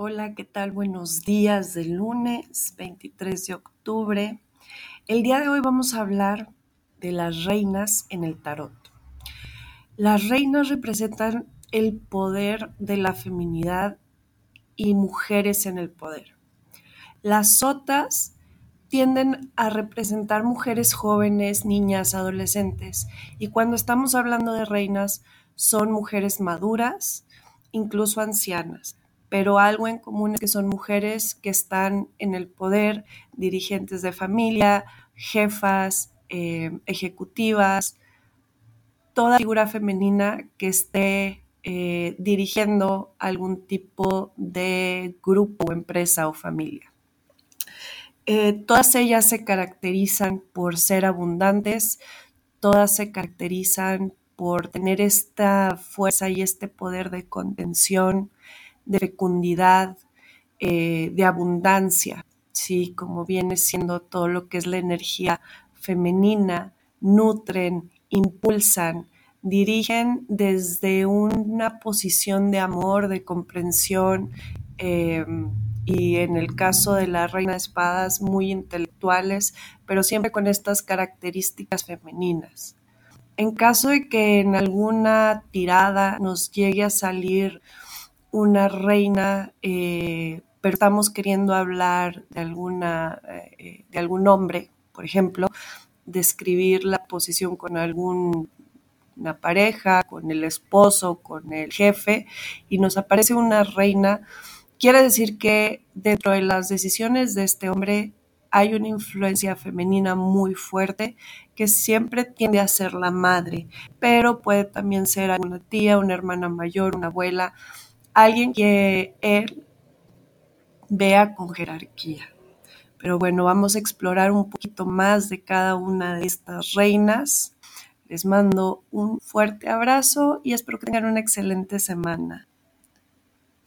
Hola, ¿qué tal? Buenos días del lunes 23 de octubre. El día de hoy vamos a hablar de las reinas en el tarot. Las reinas representan el poder de la feminidad y mujeres en el poder. Las sotas tienden a representar mujeres jóvenes, niñas, adolescentes. Y cuando estamos hablando de reinas, son mujeres maduras, incluso ancianas pero algo en común es que son mujeres que están en el poder, dirigentes de familia, jefas, eh, ejecutivas, toda figura femenina que esté eh, dirigiendo algún tipo de grupo empresa o familia. Eh, todas ellas se caracterizan por ser abundantes, todas se caracterizan por tener esta fuerza y este poder de contención, de fecundidad, eh, de abundancia, ¿sí? Como viene siendo todo lo que es la energía femenina, nutren, impulsan, dirigen desde una posición de amor, de comprensión, em, y en el caso de la reina de espadas, muy intelectuales, pero siempre con estas características femeninas. En caso de que en alguna tirada nos llegue a salir una reina, eh, pero estamos queriendo hablar de, alguna, eh, de algún hombre, por ejemplo, describir la posición con alguna pareja, con el esposo, con el jefe, y nos aparece una reina, quiere decir que dentro de las decisiones de este hombre hay una influencia femenina muy fuerte que siempre tiende a ser la madre, pero puede también ser una tía, una hermana mayor, una abuela, alguien que él vea con jerarquía. Pero bueno, vamos a explorar un poquito más de cada una de estas reinas. Les mando un fuerte abrazo y espero que tengan una excelente semana.